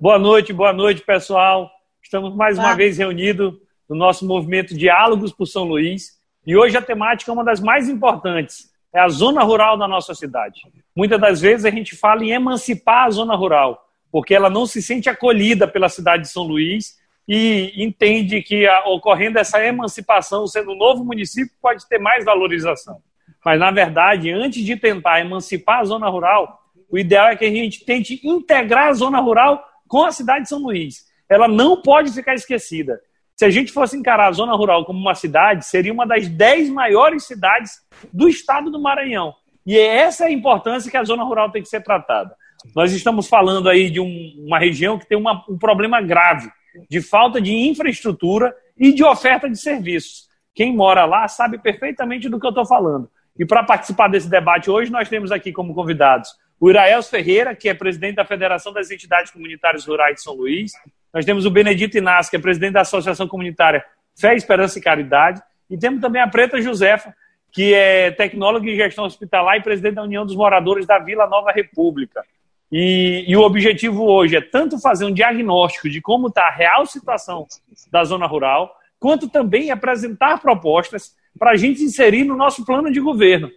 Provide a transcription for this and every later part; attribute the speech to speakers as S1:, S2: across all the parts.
S1: Boa noite, boa noite, pessoal. Estamos mais uma vez reunidos no nosso movimento Diálogos por São Luís. E hoje a temática é uma das mais importantes, é a zona rural da nossa cidade. Muitas das vezes a gente fala em emancipar a zona rural, porque ela não se sente acolhida pela cidade de São Luís e entende que ocorrendo essa emancipação, sendo um novo município, pode ter mais valorização. Mas, na verdade, antes de tentar emancipar a zona rural, o ideal é que a gente tente integrar a zona rural com a cidade de São Luís. Ela não pode ficar esquecida. Se a gente fosse encarar a zona rural como uma cidade, seria uma das dez maiores cidades do estado do Maranhão. E é essa a importância que a zona rural tem que ser tratada. Nós estamos falando aí de um, uma região que tem uma, um problema grave de falta de infraestrutura e de oferta de serviços. Quem mora lá sabe perfeitamente do que eu estou falando. E para participar desse debate hoje, nós temos aqui como convidados o Iraels Ferreira, que é presidente da Federação das Entidades Comunitárias Rurais de São Luís. Nós temos o Benedito Inácio, que é presidente da Associação Comunitária Fé, Esperança e Caridade. E temos também a Preta Josefa, que é tecnóloga em gestão hospitalar e presidente da União dos Moradores da Vila Nova República. E, e, o objetivo hoje é tanto fazer um diagnóstico de como está a real situação da zona rural, quanto também apresentar propostas para a gente inserir no nosso plano de governo.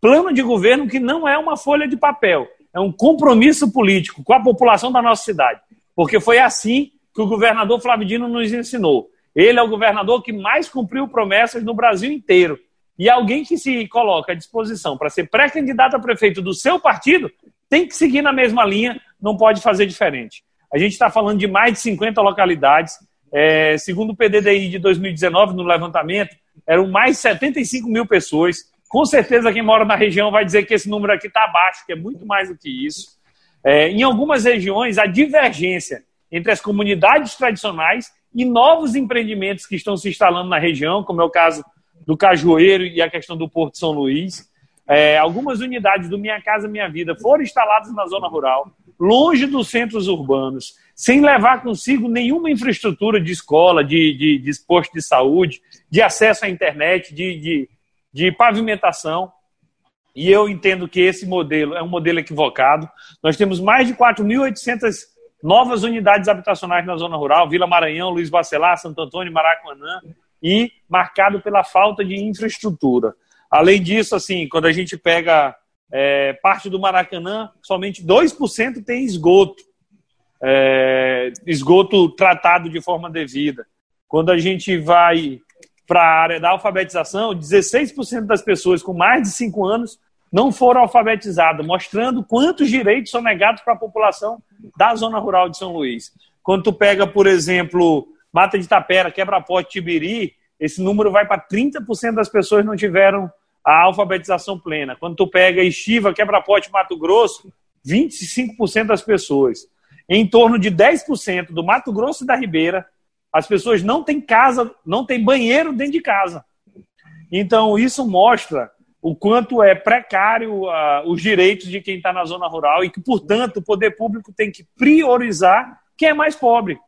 S1: Plano de governo que não é uma folha de papel, é um compromisso político com a população da nossa cidade. Porque foi assim que o governador Flávio Dino nos ensinou. Ele é o governador que mais cumpriu promessas no Brasil inteiro. E alguém que se coloca à disposição para ser pré-candidato a prefeito do seu partido tem que seguir na mesma linha, não pode fazer diferente. A gente está falando de mais de 50 localidades. É, segundo o PDDI de 2019, no levantamento, eram mais de 75 mil pessoas. Com certeza, quem mora na região vai dizer que esse número aqui está abaixo, que é muito mais do que isso. É, em algumas regiões, a divergência entre as comunidades tradicionais e novos empreendimentos que estão se instalando na região, como é o caso do Cajueiro e a questão do Porto São Luís. É, algumas unidades do Minha Casa Minha Vida foram instaladas na zona rural, longe dos centros urbanos, sem levar consigo nenhuma infraestrutura de escola, de, de, de posto de saúde, de acesso à internet, de, de, de pavimentação. E eu entendo que esse modelo é um modelo equivocado. Nós temos mais de 4.800 novas unidades habitacionais na zona rural, Vila Maranhão, Luiz Bacelar, Santo Antônio, Maracanã, e marcado pela falta de infraestrutura. Além disso, assim, quando a gente pega é, parte do Maracanã, somente 2% tem esgoto. É, esgoto tratado de forma devida. Quando a gente vai para a área da alfabetização, 16% das pessoas com mais de 5 anos não foram alfabetizadas, mostrando quantos direitos são negados para a população da zona rural de São Luís. Quando tu pega, por exemplo, Mata de Tapera, Quebra-Pote, Tibiri, esse número vai para 30% das pessoas não tiveram a alfabetização plena. Quando tu pega Estiva, Quebra-Pote, Mato Grosso, 25% das pessoas. Em torno de 10% do Mato Grosso e da Ribeira, as pessoas não têm casa, não têm banheiro dentro de casa. Então, isso mostra o quanto é precário uh, os direitos de quem está na zona rural e que, portanto, o poder público tem que priorizar quem é mais pobre.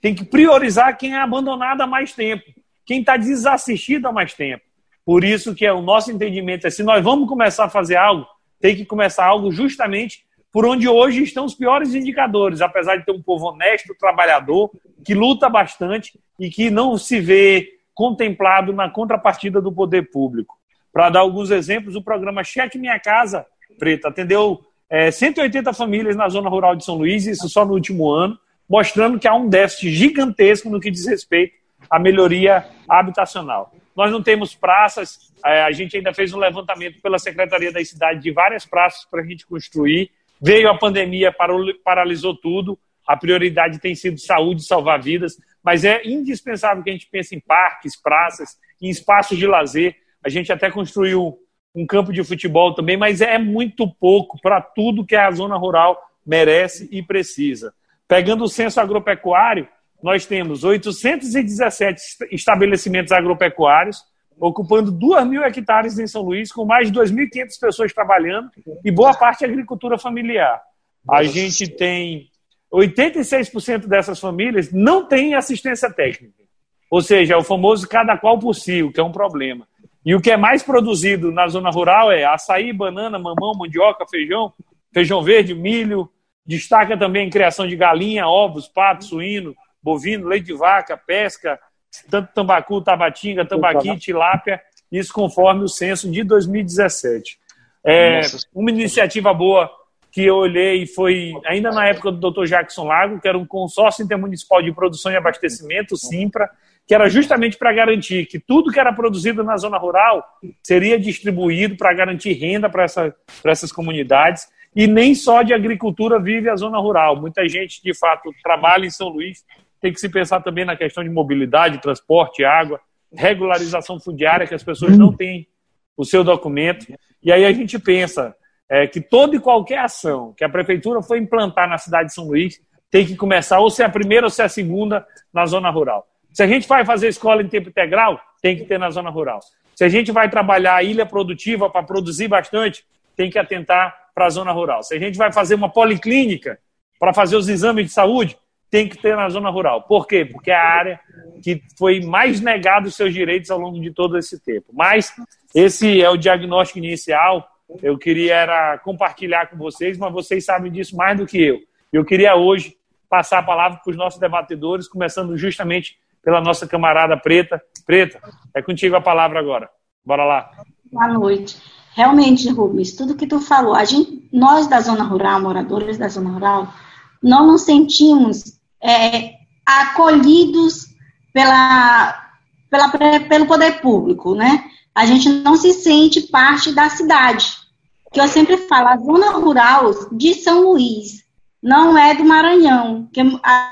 S1: Tem que priorizar quem é abandonado há mais tempo, quem está desassistido há mais tempo. Por isso que é o nosso entendimento é se nós vamos começar a fazer algo, tem que começar algo justamente por onde hoje estão os piores indicadores, apesar de ter um povo honesto, trabalhador, que luta bastante e que não se vê contemplado na contrapartida do poder público. Para dar alguns exemplos, o programa Cheque Minha Casa Preta atendeu é, 180 famílias na zona rural de São Luís, isso só no último ano, mostrando que há um déficit gigantesco no que diz respeito à melhoria habitacional. Nós não temos praças, é, a gente ainda fez um levantamento pela Secretaria da Cidade de várias praças para a gente construir. Veio a pandemia, paralisou tudo. A prioridade tem sido saúde, salvar vidas, mas é indispensável que a gente pense em parques, praças, em espaços de lazer. A gente até construiu um campo de futebol também, mas é muito pouco para tudo que a zona rural merece e precisa. Pegando o censo agropecuário, nós temos 817 estabelecimentos agropecuários, ocupando 2 mil hectares em São Luís, com mais de 2.500 pessoas trabalhando e boa parte agricultura familiar. A gente tem 86% dessas famílias não têm assistência técnica. Ou seja, é o famoso cada qual por si, o que é um problema. E o que é mais produzido na zona rural é açaí, banana, mamão, mandioca, feijão, feijão verde, milho, destaca também a criação de galinha, ovos, pato, suíno, bovino, leite de vaca, pesca, tanto tambacu, tabatinga, tambaqui, tilápia, isso conforme o censo de 2017. É, uma iniciativa boa que eu olhei foi ainda na época do Dr. Jackson Lago, que era um consórcio intermunicipal de produção e abastecimento, SIMPRA, que era justamente para garantir que tudo que era produzido na zona rural seria distribuído para garantir renda para essa, essas comunidades. E nem só de agricultura vive a zona rural. Muita gente, de fato, trabalha em São Luís. Tem que se pensar também na questão de mobilidade, transporte, água, regularização fundiária, que as pessoas não têm o seu documento. E aí a gente pensa é, que toda e qualquer ação que a prefeitura for implantar na cidade de São Luís tem que começar ou ser a primeira ou ser a segunda na zona rural. Se a gente vai fazer escola em tempo integral, tem que ter na zona rural. Se a gente vai trabalhar a ilha produtiva para produzir bastante, tem que atentar para a zona rural. Se a gente vai fazer uma policlínica para fazer os exames de saúde, tem que ter na zona rural. Por quê? Porque é a área que foi mais negado os seus direitos ao longo de todo esse tempo. Mas esse é o diagnóstico inicial. Eu queria era compartilhar com vocês, mas vocês sabem disso mais do que eu. Eu queria hoje passar a palavra para os nossos debatedores, começando justamente pela nossa camarada Preta. Preta, é contigo a palavra agora. Bora lá.
S2: Boa noite. Realmente, Rubens, tudo que tu falou, a gente, nós da zona rural, moradores da zona rural, não nos sentimos é, acolhidos pela, pela, pelo poder público, né? A gente não se sente parte da cidade. Que eu sempre falo, a zona rural de São Luís não é do Maranhão. Que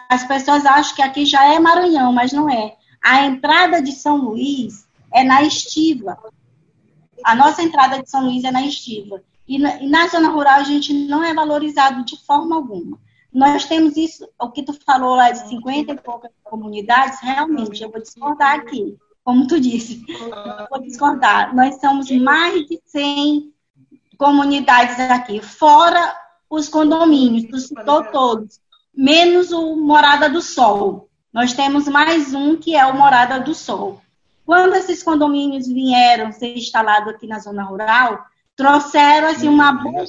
S2: as pessoas acham que aqui já é Maranhão, mas não é. A entrada de São Luís é na Estiva. A nossa entrada de São Luís é na Estiva. E na, e na zona rural a gente não é valorizado de forma alguma. Nós temos isso, o que tu falou lá de 50 e poucas comunidades, realmente, eu vou discordar aqui, como tu disse. Eu vou discordar. Nós somos mais de 100 comunidades aqui, fora os condomínios, tu citou todos, menos o Morada do Sol. Nós temos mais um que é o Morada do Sol. Quando esses condomínios vieram ser instalados aqui na zona rural, trouxeram assim uma bomba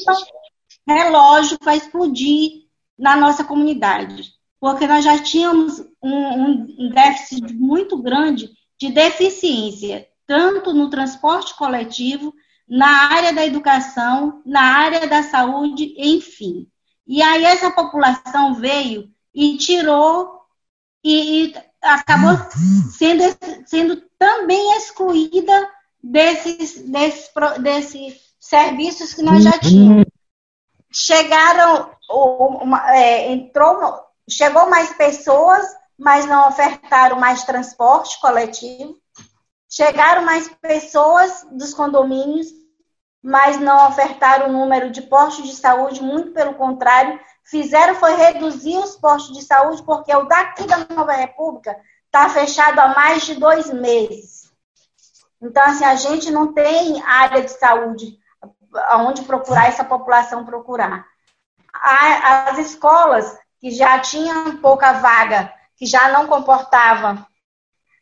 S2: relógio para explodir na nossa comunidade, porque nós já tínhamos um, um déficit muito grande de deficiência, tanto no transporte coletivo na área da educação, na área da saúde, enfim. E aí essa população veio e tirou e, e acabou sendo, sendo também excluída desses, desses, desses serviços que nós já tínhamos. Chegaram, uma, é, entrou, chegou mais pessoas, mas não ofertaram mais transporte coletivo. Chegaram mais pessoas dos condomínios, mas não ofertaram o número de postos de saúde, muito pelo contrário, fizeram foi reduzir os postos de saúde, porque o daqui da Nova República está fechado há mais de dois meses. Então, assim, a gente não tem área de saúde aonde procurar essa população procurar. As escolas que já tinham pouca vaga, que já não comportavam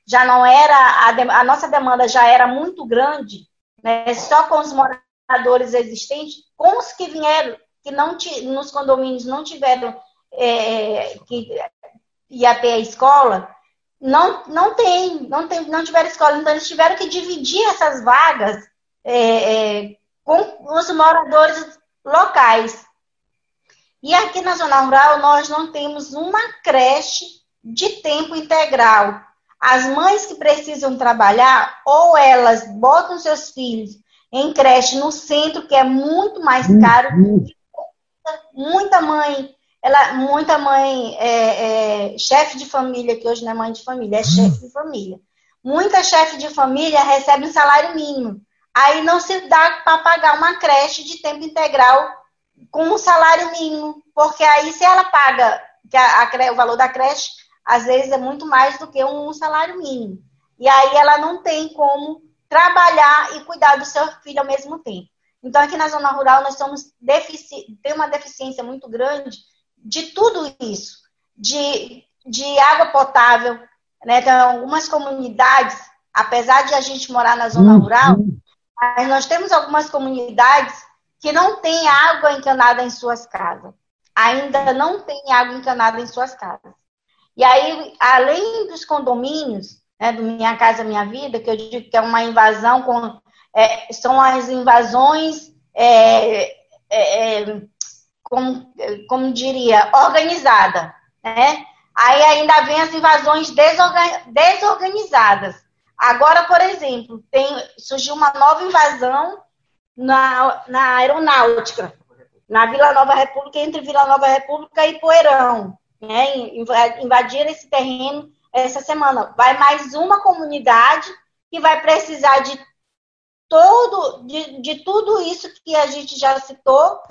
S2: já não era, a, a nossa demanda já era muito grande, né, só com os moradores existentes, com os que vieram, que não nos condomínios não tiveram, é, que ia ter a escola, não, não tem, não tem, não tiveram escola, então eles tiveram que dividir essas vagas é, é, com os moradores locais. E aqui na zona rural nós não temos uma creche de tempo integral. As mães que precisam trabalhar, ou elas botam seus filhos em creche no centro, que é muito mais caro. Muita mãe, ela, muita mãe é, é, chefe de família, que hoje não é mãe de família, é chefe de família. Muita chefe de família recebe um salário mínimo. Aí não se dá para pagar uma creche de tempo integral com um salário mínimo, porque aí se ela paga que a, a, o valor da creche às vezes é muito mais do que um salário mínimo. E aí ela não tem como trabalhar e cuidar do seu filho ao mesmo tempo. Então, aqui na zona rural, nós somos defici tem uma deficiência muito grande de tudo isso, de, de água potável. Né? Tem algumas comunidades, apesar de a gente morar na zona uhum. rural, nós temos algumas comunidades que não têm água encanada em suas casas. ainda não têm água encanada em suas casas. E aí, além dos condomínios, né, do Minha Casa Minha Vida, que eu digo que é uma invasão, com, é, são as invasões, é, é, é como, como diria, organizada, né? Aí ainda vem as invasões desorganizadas. Agora, por exemplo, tem, surgiu uma nova invasão na, na aeronáutica, na Vila Nova República, entre Vila Nova República e Poeirão. Né? Invadiram esse terreno essa semana. Vai mais uma comunidade que vai precisar de todo, de, de tudo isso que a gente já citou.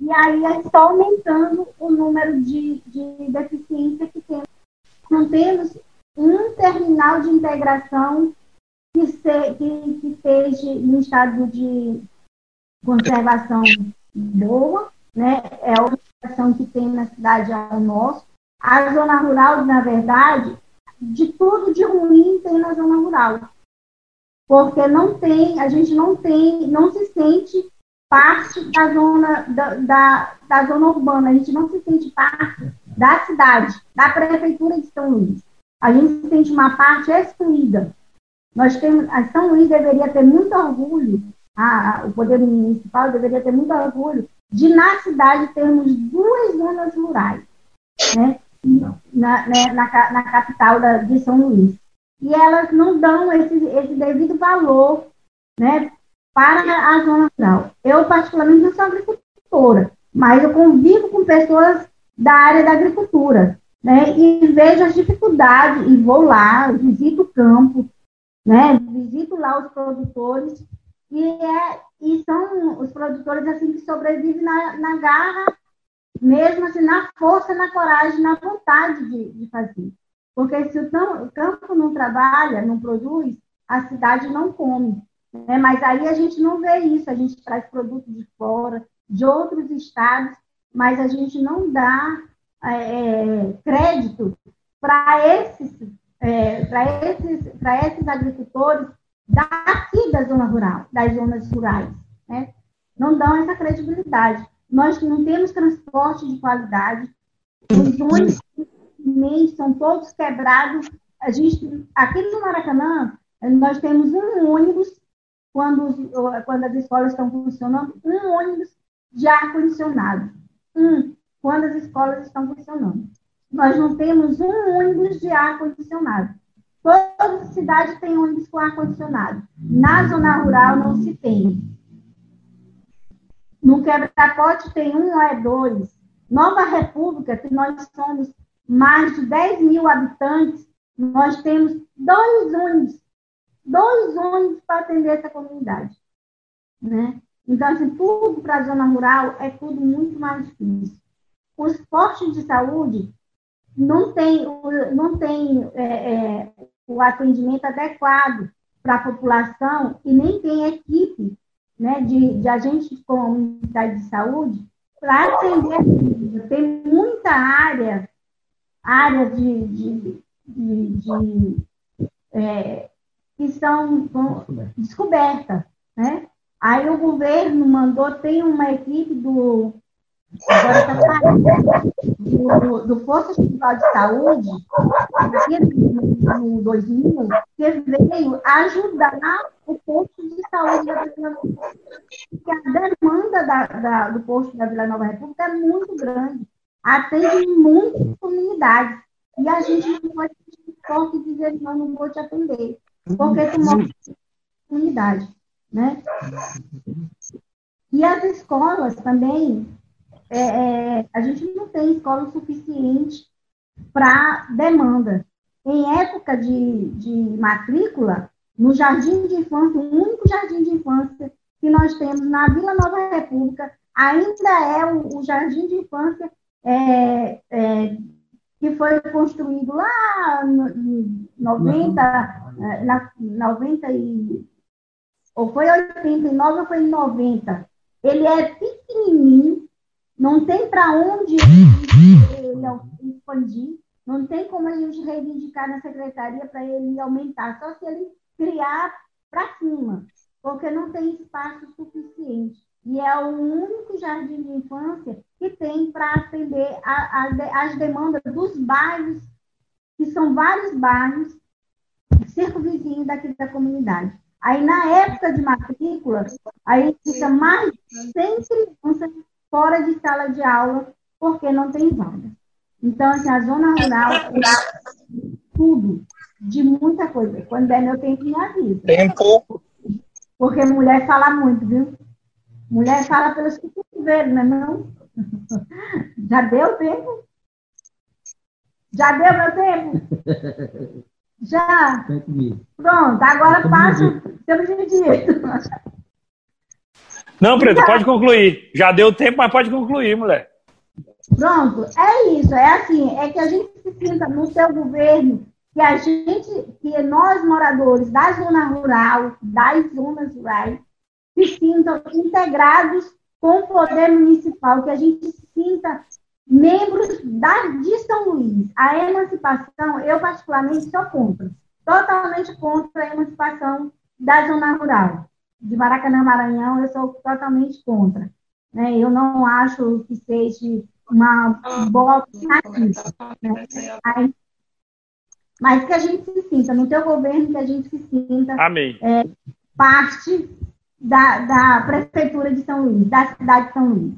S2: E aí está aumentando o número de, de deficiência que temos. Não temos um terminal de integração que, se, que, que esteja no estado de conservação boa, né? É a organização que tem na cidade ao nosso. A zona rural, na verdade, de tudo de ruim tem na zona rural. Porque não tem, a gente não tem, não se sente parte da zona, da, da, da zona urbana, a gente não se sente parte da cidade, da prefeitura de São Luís a gente se sente uma parte excluída. Nós temos, a São Luís deveria ter muito orgulho, a, o poder municipal deveria ter muito orgulho de na cidade termos duas zonas rurais, né? Na, né, na, na, capital da, de São Luís. E elas não dão esse, esse devido valor né, para a zona rural. Eu, particularmente, não sou agricultora, mas eu convivo com pessoas da área da agricultura né? E vejo as dificuldades, e vou lá, visito o campo, né? Visito lá os produtores, e, é, e são os produtores assim que sobrevivem na, na garra, mesmo assim, na força, na coragem, na vontade de, de fazer. Porque se o, o campo não trabalha, não produz, a cidade não come. Né? Mas aí a gente não vê isso, a gente traz produtos de fora, de outros estados, mas a gente não dá é, é, crédito para esses, é, para esses, esses agricultores daqui da zona rural, das zonas rurais. Né? Não dão essa credibilidade. Nós não temos transporte de qualidade, os ônibus são todos quebrados. A gente, aqui no Maracanã, nós temos um ônibus, quando, quando as escolas estão funcionando, um ônibus de ar-condicionado. Um quando as escolas estão funcionando. Nós não temos um ônibus de ar-condicionado. Toda cidade tem ônibus com ar-condicionado. Na zona rural não se tem. No quebra-capote tem um ou é dois. Nova República, que nós somos mais de 10 mil habitantes, nós temos dois ônibus. Dois ônibus para atender essa comunidade. Né? Então, assim, tudo para a zona rural é tudo muito mais difícil os postos de saúde não têm não tem, é, é, o atendimento adequado para a população e nem tem equipe né, de, de agentes de comunidade de saúde para atender. Tem muita área, área de, de, de, de é, que são descobertas. Né? Aí o governo mandou, tem uma equipe do Agora está saindo do, do Posto Estadual de Saúde, no 2000, que veio ajudar o posto de saúde da Vila Nova Porque a demanda da, da, do posto da Vila Nova República é muito grande. Atende muitas comunidades. E a gente não pode forte dizer, não, não vou te atender. Porque tu mora comunidade. Né? E as escolas também é, é, a gente não tem escola suficiente para demanda. Em época de, de matrícula, no jardim de infância, o único jardim de infância que nós temos na Vila Nova República ainda é o, o jardim de infância é, é, que foi construído lá em 90, é, na, 90 e, ou foi 89 ou foi 90. Ele é pequenininho, não tem para onde ele expandir, não tem como a gente reivindicar na secretaria para ele aumentar, só se ele criar para cima, porque não tem espaço suficiente. E é o único jardim de infância que tem para atender as demandas dos bairros, que são vários bairros circunvizinhos daqui da comunidade. Aí, na época de matrícula, aí fica mais de 100 crianças fora de sala de aula, porque não tem vaga. Então, assim, a zona rural é tudo, de muita coisa. Quando der meu tempo, me avisa.
S3: Tempo.
S2: Porque mulher fala muito, viu? Mulher fala pelos cotovelos, não é não? Já deu tempo? Já deu meu tempo? Já. Pronto, agora passa pelo direito.
S1: Não, Preto, pode concluir. Já deu tempo, mas pode concluir, mulher.
S2: Pronto, é isso. É assim, é que a gente se sinta no seu governo, que a gente, que nós moradores da zona rural, das zonas rurais, se sintam integrados com o poder municipal, que a gente se sinta membros da, de São Luís. A emancipação, eu particularmente sou contra. Totalmente contra a emancipação da zona rural. De Maracanã, Maranhão, eu sou totalmente contra. Né? Eu não acho que seja uma boa alternativa. Né? Mas que a gente se sinta, no teu governo, que a gente se sinta
S1: é,
S2: parte da, da Prefeitura de São Luís, da cidade de São Luís.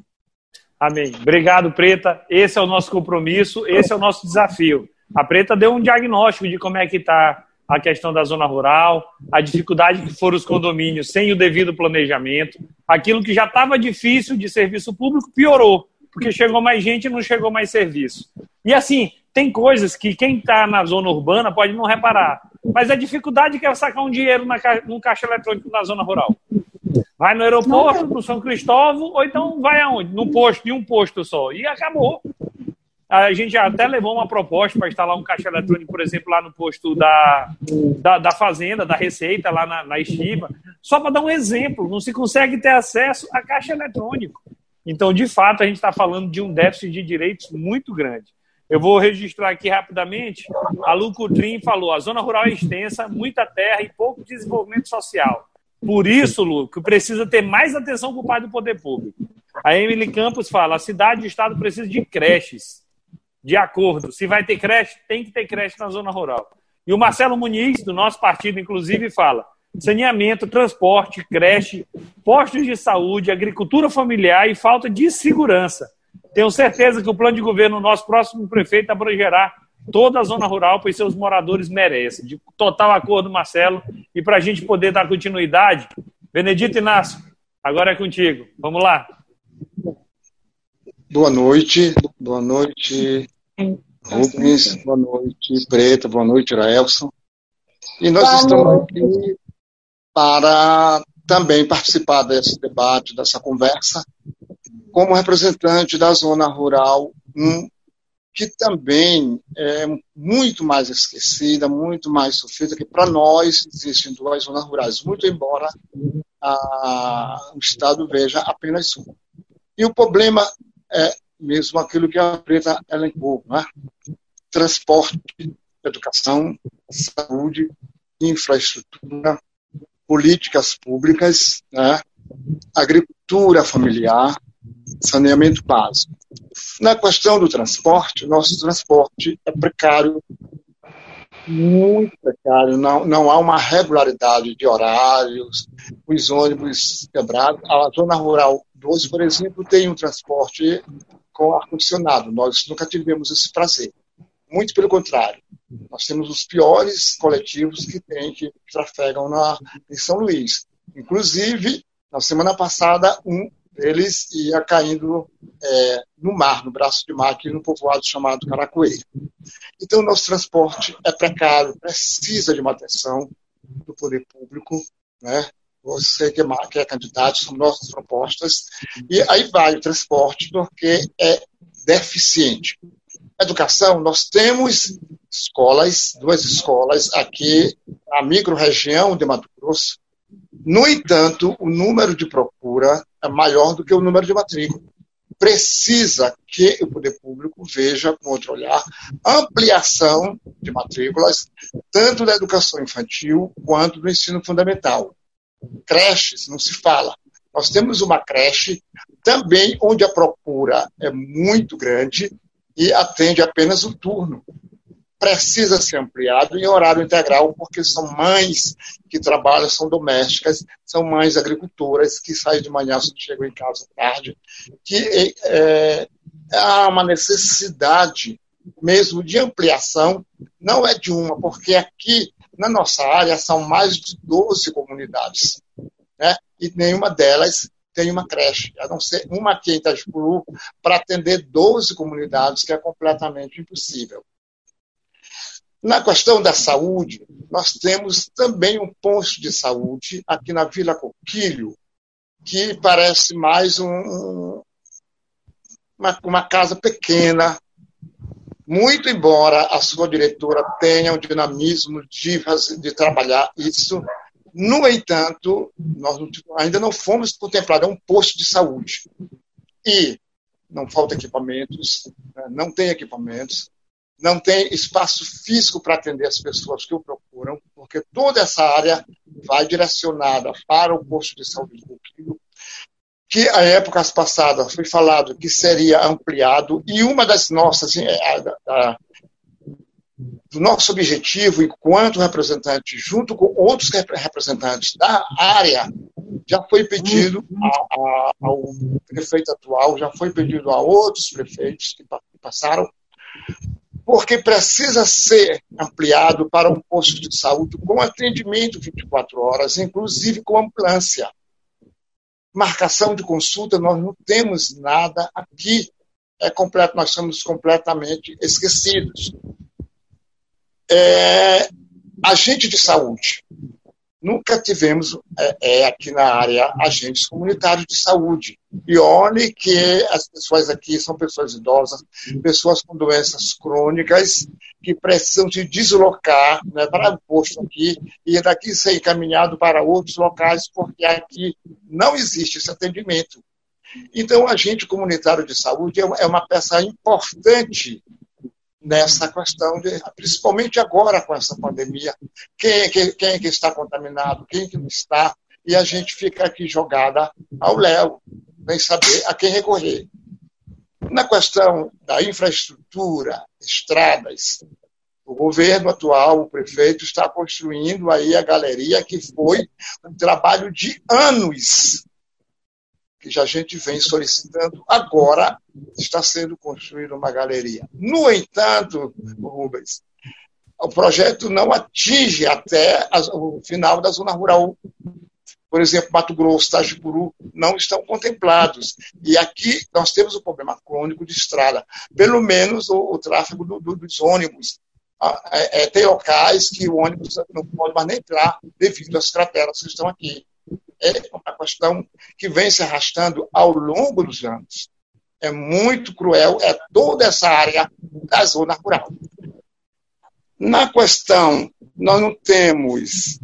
S1: Amém. Obrigado, Preta. Esse é o nosso compromisso, esse é o nosso desafio. A Preta deu um diagnóstico de como é que está a questão da zona rural, a dificuldade que foram os condomínios sem o devido planejamento, aquilo que já estava difícil de serviço público piorou, porque chegou mais gente e não chegou mais serviço. E assim, tem coisas que quem está na zona urbana pode não reparar, mas a dificuldade que é sacar um dinheiro na, num caixa eletrônico na zona rural. Vai no aeroporto, no São Cristóvão, ou então vai aonde? Num posto, em um posto só. E acabou. A gente até levou uma proposta para instalar um caixa eletrônico, por exemplo, lá no posto da, da, da Fazenda, da Receita, lá na, na Estiva. Só para dar um exemplo, não se consegue ter acesso a caixa eletrônico. Então, de fato, a gente está falando de um déficit de direitos muito grande. Eu vou registrar aqui rapidamente. A Lu falou: a zona rural é extensa, muita terra e pouco desenvolvimento social. Por isso, Lu, que precisa ter mais atenção por parte do poder público. A Emily Campos fala: a cidade e o estado precisam de creches. De acordo. Se vai ter creche, tem que ter creche na zona rural. E o Marcelo Muniz, do nosso partido, inclusive, fala: saneamento, transporte, creche, postos de saúde, agricultura familiar e falta de segurança. Tenho certeza que o plano de governo do nosso próximo prefeito abrangerá toda a zona rural, pois seus moradores merecem. De total acordo, Marcelo. E para a gente poder dar continuidade, Benedito Inácio, agora é contigo. Vamos lá.
S3: Boa noite, boa noite, Rubens, boa noite, Preta, boa noite, Raelson. E nós boa estamos noite. aqui para também participar desse debate, dessa conversa, como representante da zona rural 1 que também é muito mais esquecida, muito mais sofrida, que para nós existem duas zonas rurais, muito embora a, o Estado veja apenas uma. E o problema é mesmo aquilo que a Preta elencou, né? transporte, educação, saúde, infraestrutura, políticas públicas, né? agricultura familiar, saneamento básico. Na questão do transporte, nosso transporte é precário, muito precário, não, não há uma regularidade de horários, os ônibus quebrados. A zona rural 2, por exemplo, tem um transporte com ar-condicionado. Nós nunca tivemos esse prazer. Muito pelo contrário. Nós temos os piores coletivos que tem, que trafegam na, em São Luís. Inclusive, na semana passada, um eles ia caindo é, no mar, no braço de mar, aqui no povoado chamado Caracoeiro. Então, nosso transporte é precário, precisa de uma atenção do poder público, né? Você que é, candidato, são nossas propostas. E aí vai o transporte, porque é deficiente. Educação, nós temos escolas, duas escolas aqui na micro-região de Mato Grosso, no entanto, o número de procura é maior do que o número de matrícula. Precisa que o poder público veja com outro olhar ampliação de matrículas, tanto da educação infantil quanto do ensino fundamental. Creches, não se fala. Nós temos uma creche também onde a procura é muito grande e atende apenas o turno. Precisa ser ampliado em horário integral, porque são mães que trabalham, são domésticas, são mães agricultoras que saem de manhã, chegam em casa tarde, que é, há uma necessidade mesmo de ampliação, não é de uma, porque aqui na nossa área são mais de 12 comunidades, né? e nenhuma delas tem uma creche, a não ser uma aqui em Itajipuru, para atender 12 comunidades, que é completamente impossível. Na questão da saúde, nós temos também um posto de saúde aqui na Vila Coquilho, que parece mais um, uma, uma casa pequena, muito embora a sua diretora tenha um dinamismo de, de trabalhar isso, no entanto, nós ainda não fomos contemplados, é um posto de saúde. E não falta equipamentos, né, não tem equipamentos, não tem espaço físico para atender as pessoas que o procuram, porque toda essa área vai direcionada para o posto de saúde do que a épocas passadas foi falado que seria ampliado, e uma das nossas, é, a, a, do nosso objetivo enquanto representante, junto com outros representantes da área, já foi pedido a, ao prefeito atual, já foi pedido a outros prefeitos que passaram, porque precisa ser ampliado para um posto de saúde com atendimento 24 horas, inclusive com ambulância marcação de consulta, nós não temos nada aqui. É completo, nós somos completamente esquecidos. É, agente de saúde. Nunca tivemos é, é, aqui na área agentes comunitários de saúde. E olhe que as pessoas aqui são pessoas idosas, pessoas com doenças crônicas, que precisam se deslocar né, para o posto aqui e daqui ser encaminhado para outros locais, porque aqui não existe esse atendimento. Então, agente comunitário de saúde é, é uma peça importante nessa questão, de, principalmente agora com essa pandemia. Quem, quem, quem é que está contaminado, quem que não está, e a gente fica aqui jogada ao léu, sem saber a quem recorrer. Na questão da infraestrutura, estradas, o governo atual, o prefeito, está construindo aí a galeria, que foi um trabalho de anos que já a gente vem solicitando, agora está sendo construída uma galeria. No entanto, Rubens, o projeto não atinge até o final da zona rural por exemplo, Mato Grosso, Tajipuru, não estão contemplados. E aqui nós temos o problema crônico de estrada, pelo menos o, o tráfego do, do, dos ônibus. Ah, é, é, tem locais que o ônibus não pode mais nem entrar devido às crateras que estão aqui. É uma questão que vem se arrastando ao longo dos anos. É muito cruel, é toda essa área da zona rural. Na questão, nós não temos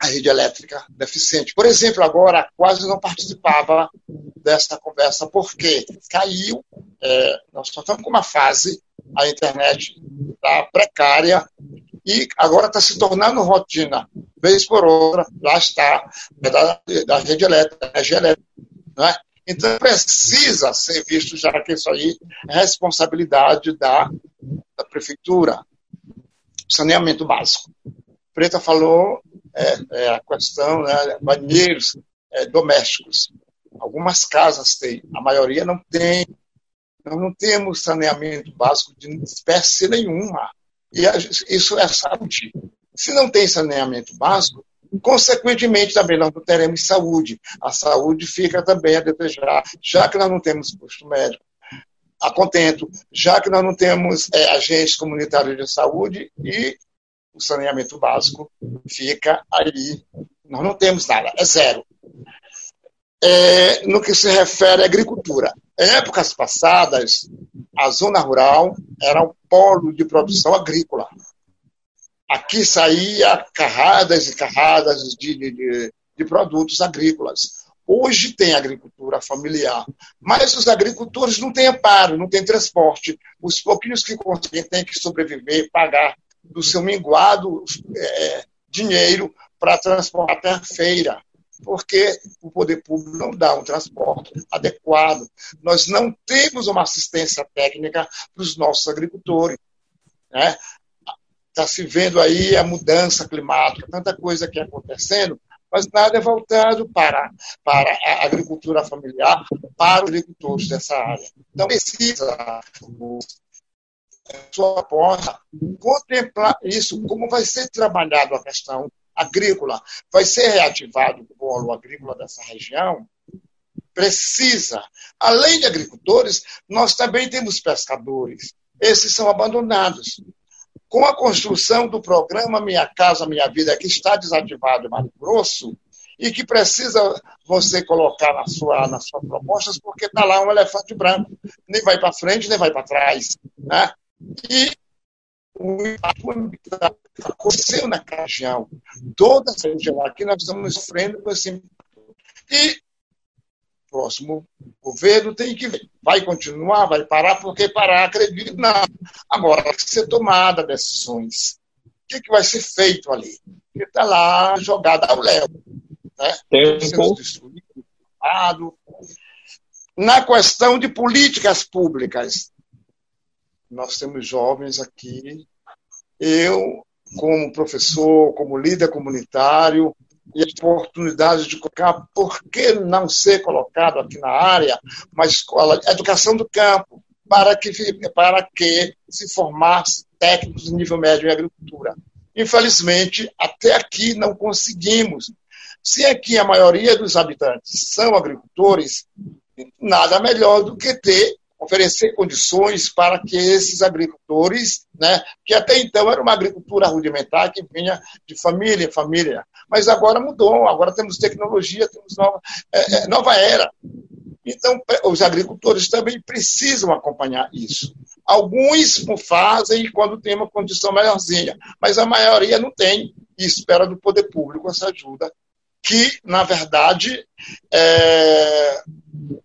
S3: a rede elétrica deficiente. Por exemplo, agora quase não participava dessa conversa, porque caiu, é, nós só estamos com uma fase, a internet está precária e agora está se tornando rotina. Vez por outra, lá está, é da, da rede elétrica, energia elétrica. Não é? Então precisa ser visto, já que isso aí é responsabilidade da, da prefeitura. Saneamento básico. Preta falou é, é a questão, né, banheiros é, domésticos. Algumas casas têm, a maioria não tem. Nós não temos saneamento básico de espécie nenhuma. E isso é saúde. Se não tem saneamento básico, consequentemente também não teremos saúde. A saúde fica também a desejar, já que nós não temos posto médico a contento, já que nós não temos é, agentes comunitários de saúde e o saneamento básico fica ali. Nós não temos nada, é zero. É, no que se refere à agricultura. Épocas passadas, a zona rural era um polo de produção agrícola. Aqui saía carradas e carradas de, de, de produtos agrícolas. Hoje tem agricultura familiar, mas os agricultores não têm amparo, não têm transporte. Os pouquinhos que conseguem têm que sobreviver, pagar do seu minguado é, dinheiro para transportar até a feira. Porque o poder público não dá um transporte adequado. Nós não temos uma assistência técnica para os nossos agricultores. Né? Está se vendo aí a mudança climática, tanta coisa que acontecendo, mas nada é voltado para, para a agricultura familiar, para os agricultores dessa área. Então, precisa sua porta contemplar isso, como vai ser trabalhado a questão agrícola, vai ser reativado o polo agrícola dessa região, precisa. Além de agricultores, nós também temos pescadores. Esses são abandonados. Com a construção do programa Minha Casa Minha Vida, que está desativado em Mato Grosso, e que precisa você colocar na sua, nas suas propostas, porque está lá um elefante branco. Nem vai para frente, nem vai para trás. Né? E o impacto aconteceu na região. Toda essa região aqui nós estamos sofrendo com esse. E o próximo governo tem que ver. Vai continuar, vai parar, porque parar, acredito, não. Agora, tem que ser tomada decisões. O que, que vai ser feito ali? Porque está lá jogada ao léu. Né? Tempo. Na questão de políticas públicas, nós temos jovens aqui. Eu, como professor, como líder comunitário, e a oportunidade de colocar, por que não ser colocado aqui na área uma escola educação do campo, para que, para que se formasse técnicos de nível médio em agricultura. Infelizmente, até aqui não conseguimos. Se aqui a maioria dos habitantes são agricultores, nada melhor do que ter oferecer condições para que esses agricultores, né, que até então era uma agricultura rudimentar que vinha de família em família, mas agora mudou, agora temos tecnologia, temos nova, é, é, nova era. Então, os agricultores também precisam acompanhar isso. Alguns fazem quando tem uma condição melhorzinha, mas a maioria não tem e espera do poder público essa ajuda, que, na verdade, é,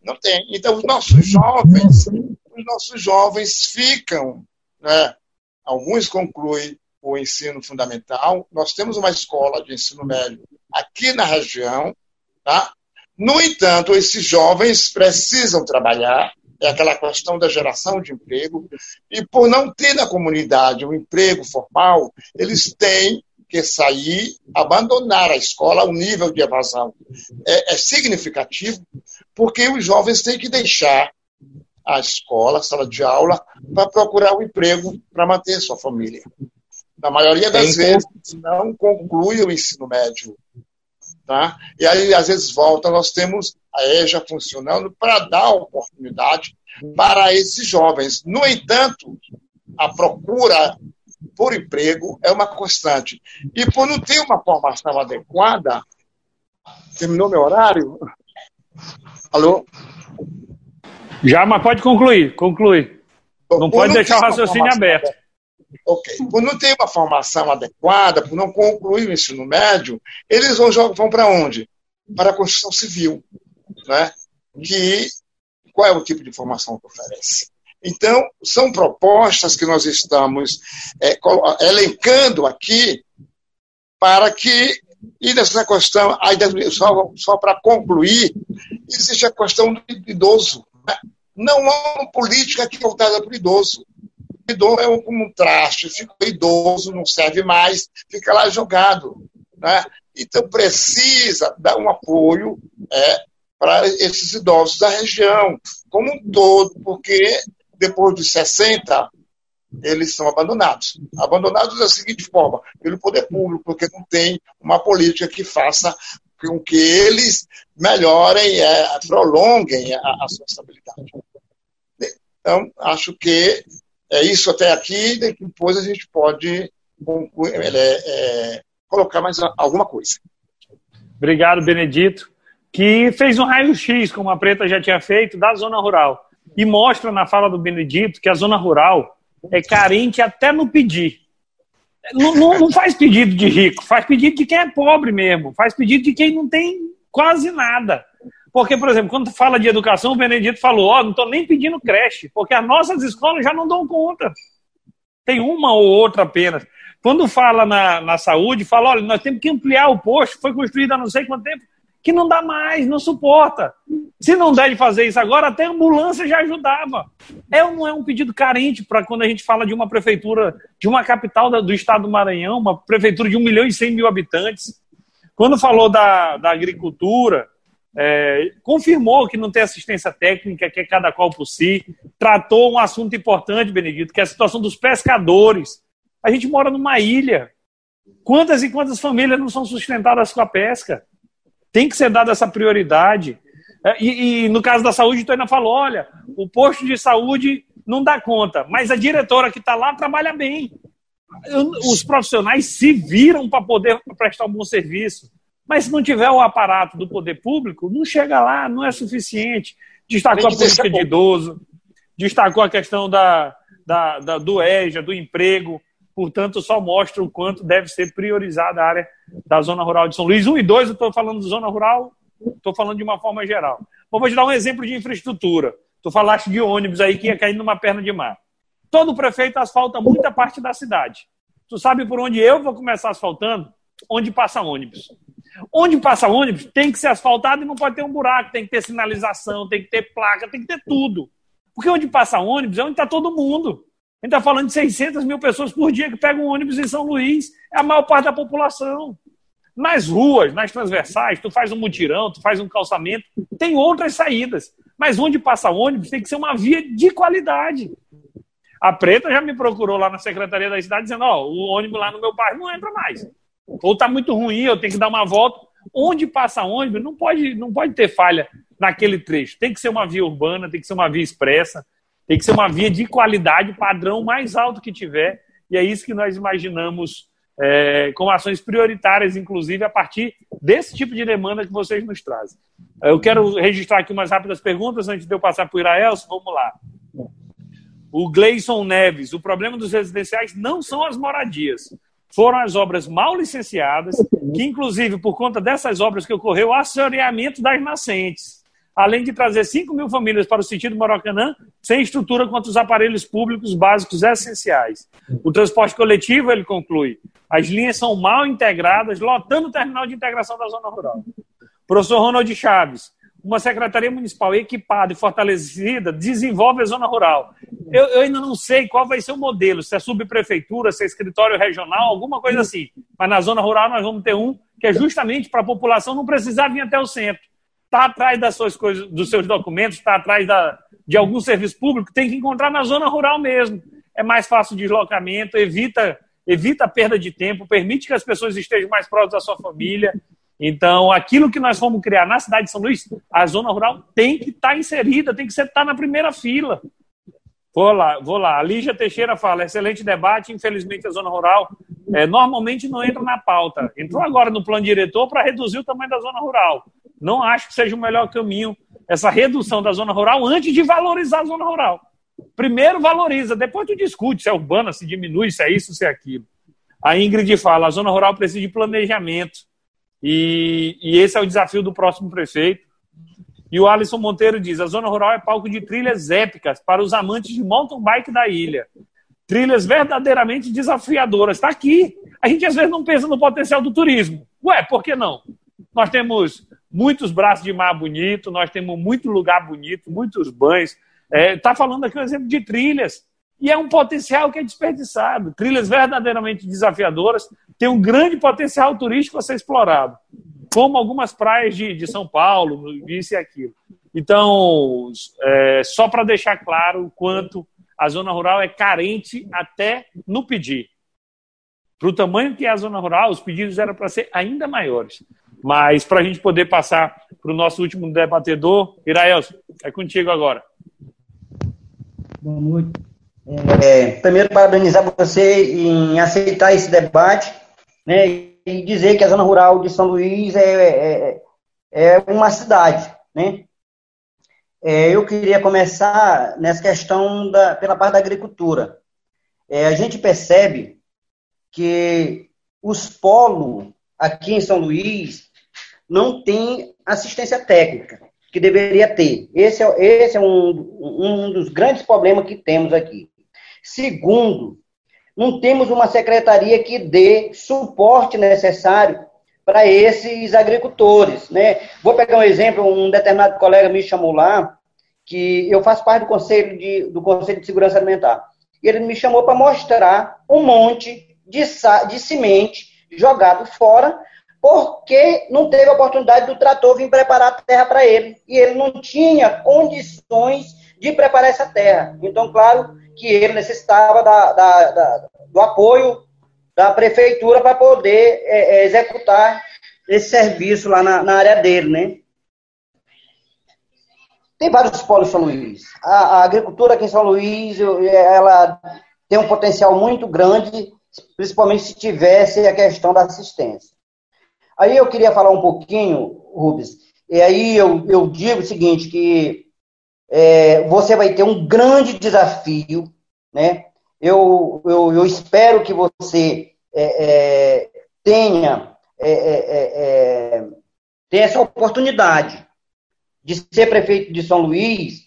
S3: não tem. Então, os nossos jovens, os nossos jovens ficam, né? alguns concluem o ensino fundamental. Nós temos uma escola de ensino médio aqui na região, tá? No entanto, esses jovens precisam trabalhar, é aquela questão da geração de emprego, e por não ter na comunidade um emprego formal, eles têm que sair, abandonar a escola, o nível de evasão é, é significativo, porque os jovens têm que deixar a escola, a sala de aula, para procurar um emprego para manter sua família. Na maioria das vezes, não conclui o ensino médio. Tá? E aí, às vezes, volta, nós temos a EJA funcionando para dar oportunidade para esses jovens. No entanto, a procura por emprego é uma constante. E por não ter uma formação adequada, terminou meu horário? Alô?
S1: Já, mas pode concluir, conclui. Não por pode não deixar o raciocínio aberto.
S3: Ok. Por não ter uma formação adequada, por não concluir o ensino médio, eles vão, vão para onde? Para a construção civil. Né? Que, qual é o tipo de formação que oferece? Então, são propostas que nós estamos é, elencando aqui para que, e nessa questão, só, só para concluir, existe a questão do idoso. Né? Não há uma política aqui voltada para o idoso. O idoso é como um traste, fica idoso, não serve mais, fica lá jogado. Né? Então, precisa dar um apoio é, para esses idosos da região, como um todo, porque depois dos 60, eles são abandonados. Abandonados da seguinte forma: pelo poder público, porque não tem uma política que faça com que eles melhorem, é, prolonguem a, a, sua estabilidade. Então, acho que é isso até aqui, depois a gente pode é, é, colocar mais alguma coisa.
S1: Obrigado, Benedito, que fez um raio-x, como a Preta já tinha feito, da zona rural e mostra na fala do Benedito que a zona rural é carente até no pedir. Não, não, não, faz pedido de rico, faz pedido de quem é pobre mesmo, faz pedido de quem não tem quase nada. Porque, por exemplo, quando fala de educação, o Benedito falou: Ó, oh, não estou nem pedindo creche, porque as nossas escolas já não dão conta. Tem uma ou outra apenas. Quando fala na, na saúde, fala: olha, nós temos que ampliar o posto, foi construído há não sei quanto tempo. Que não dá mais, não suporta. Se não der de fazer isso agora, até a ambulância já ajudava. É ou não é um pedido carente para quando a gente fala de uma prefeitura, de uma capital do estado do Maranhão, uma prefeitura de 1 milhão e 100 mil habitantes. Quando falou da, da agricultura, é, confirmou que não tem assistência técnica, que é cada qual por si, tratou um assunto importante, Benedito, que é a situação dos pescadores. A gente mora numa ilha. Quantas e quantas famílias não são sustentadas com a pesca? Tem que ser dada essa prioridade. É, e, e, no caso da saúde, tu ainda falou: olha, o posto de saúde não dá conta, mas a diretora que está lá trabalha bem. Os profissionais se viram para poder prestar um bom serviço. Mas se não tiver o aparato do poder público, não chega lá, não é suficiente. Destacou a política de idoso, destacou a questão da, da, da, do EJA, do emprego portanto, só mostra o quanto deve ser priorizada a área da zona rural de São Luís. Um e dois, eu estou falando de zona rural, estou falando de uma forma geral. Bom, vou te dar um exemplo de infraestrutura. Tu falaste de ônibus aí que ia cair numa perna de mar. Todo prefeito asfalta muita parte da cidade. Tu sabe por onde eu vou começar asfaltando? Onde passa ônibus. Onde passa ônibus tem que ser asfaltado e não pode ter um buraco, tem que ter sinalização, tem que ter placa, tem que ter tudo. Porque onde passa ônibus é onde está todo mundo. A gente está falando de 600 mil pessoas por dia que pegam um ônibus em São Luís. É a maior parte da população. Nas ruas, nas transversais, tu faz um mutirão, tu faz um calçamento, tem outras saídas. Mas onde passa ônibus tem que ser uma via de qualidade. A Preta já me procurou lá na Secretaria da Cidade dizendo: Ó, oh, o ônibus lá no meu bairro não entra mais. Ou está muito ruim, eu tenho que dar uma volta. Onde passa ônibus não pode, não pode ter falha naquele trecho. Tem que ser uma via urbana, tem que ser uma via expressa, tem que ser uma via de qualidade, padrão mais alto que tiver, e é isso que nós imaginamos é, com ações prioritárias, inclusive, a partir desse tipo de demanda que vocês nos trazem. Eu quero registrar aqui umas rápidas perguntas antes de eu passar para o Iraelso. Vamos lá. O Gleison Neves, o problema dos residenciais não são as moradias, foram as obras mal licenciadas, que inclusive por conta dessas obras que ocorreu, o assoreamento das nascentes além de trazer 5 mil famílias para o sentido Maracanã, sem estrutura quanto os aparelhos públicos básicos essenciais. O transporte coletivo, ele conclui, as linhas são mal integradas, lotando o terminal de integração da zona rural. Professor Ronald Chaves, uma secretaria municipal equipada e fortalecida desenvolve a zona rural. Eu, eu, ainda não sei qual vai ser o modelo, se é subprefeitura, se é escritório regional, alguma coisa assim. Mas na zona rural nós vamos ter um que é justamente para a população não precisar vir até o centro está atrás das suas coisas, dos seus documentos, está atrás da, de algum serviço público, tem que encontrar na zona rural mesmo. É mais fácil o deslocamento, evita, evita a perda de tempo, permite que as pessoas estejam mais próximas da sua família. Então, aquilo que nós fomos criar na cidade de São Luís, a zona rural tem que estar tá inserida, tem que estar tá na primeira fila. Vou lá, vou lá. A Lígia Teixeira fala, excelente debate, infelizmente a zona rural é, normalmente não entra na pauta. Entrou agora no plano diretor para reduzir o tamanho da zona rural. Não acho que seja o melhor caminho essa redução da zona rural antes de valorizar a zona rural. Primeiro valoriza, depois tu discute se é urbana, se diminui, se é isso, se é aquilo. A Ingrid fala, a zona rural precisa de planejamento. E, e esse é o desafio do próximo prefeito. E o Alisson Monteiro diz, a zona rural é palco de trilhas épicas para os amantes de mountain bike da ilha. Trilhas verdadeiramente desafiadoras. Está aqui. A gente às vezes não pensa no potencial do turismo. Ué, por que não? Nós temos muitos braços de mar bonito, nós temos muito lugar bonito, muitos banhos. Está é, tá falando aqui um exemplo de trilhas. E é um potencial que é desperdiçado. Trilhas verdadeiramente desafiadoras têm um grande potencial turístico a ser explorado, como algumas praias de, de São Paulo, isso e aquilo. Então, é, só para deixar claro o quanto a zona rural é carente até no pedir. Para o tamanho que é a zona rural, os pedidos eram para ser ainda maiores. Mas para a gente poder passar para o nosso último debatedor, Iraelson, é contigo agora.
S4: Boa noite. É, primeiro, parabenizar você em aceitar esse debate né, e dizer que a zona rural de São Luís é, é, é uma cidade. Né? É, eu queria começar nessa questão da, pela parte da agricultura. É, a gente percebe que os polos aqui em São Luís não tem assistência técnica, que deveria ter. Esse é, esse é um, um dos grandes problemas que temos aqui. Segundo, não temos uma secretaria que dê suporte necessário para esses agricultores. Né? Vou pegar um exemplo, um determinado colega me chamou lá, que eu faço parte do Conselho de, do Conselho de Segurança Alimentar. E ele me chamou para mostrar um monte de, de semente jogado fora, porque não teve a oportunidade do trator vir preparar a terra para ele. E ele não tinha condições de preparar essa terra. Então, claro que ele necessitava da, da, da, do apoio da prefeitura para poder é, é, executar esse serviço lá na, na, área dele, né? Tem vários polos em São Luís. A, a, agricultura aqui em São Luís, ela tem um potencial muito grande, principalmente se tivesse a questão da assistência. Aí eu queria falar um pouquinho, Rubens, e aí eu, eu digo o seguinte, que é, você vai ter um grande desafio, né? Eu, eu, eu espero que você é, é, tenha, é, é, é, tenha essa oportunidade de ser prefeito de São Luís,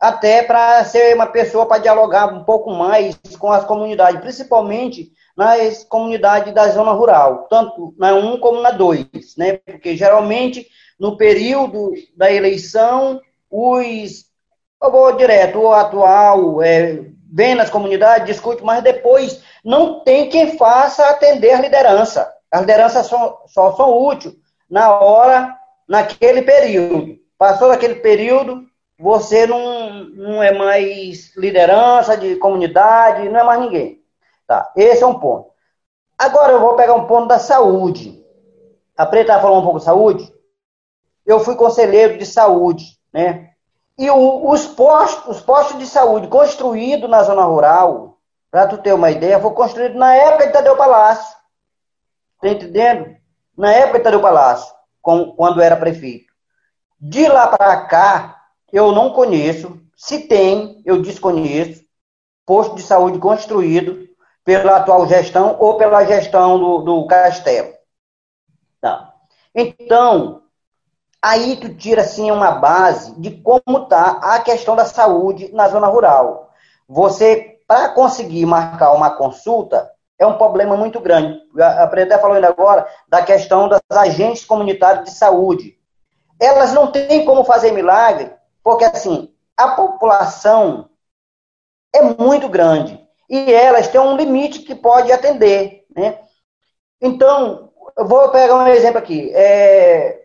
S4: até para ser uma pessoa para dialogar um pouco mais com as comunidades, principalmente nas comunidades da zona rural, tanto na 1 como na 2, né? Porque geralmente no período da eleição, os eu vou direto, o atual é, vem nas comunidades, discute, mas depois não tem quem faça atender a liderança. As lideranças só, só são úteis na hora, naquele período. Passou daquele período, você não, não é mais liderança de comunidade, não é mais ninguém. Tá, esse é um ponto. Agora eu vou pegar um ponto da saúde. A Preta está falando um pouco de saúde. Eu fui conselheiro de saúde, né? E o, os, postos, os postos de saúde construídos na zona rural, para tu ter uma ideia, foi construído na época de Tadeu Palácio. Tá entendendo? Na época de Tadeu Palácio, com, quando era prefeito. De lá para cá, eu não conheço. Se tem, eu desconheço. Posto de saúde construído pela atual gestão ou pela gestão do, do Castelo. Tá. Então, Aí tu tira assim uma base de como tá a questão da saúde na zona rural. Você, para conseguir marcar uma consulta, é um problema muito grande. A Preta falou ainda agora da questão das agentes comunitárias de saúde. Elas não têm como fazer milagre, porque assim, a população é muito grande e elas têm um limite que pode atender, né? Então, eu vou pegar um exemplo aqui. É,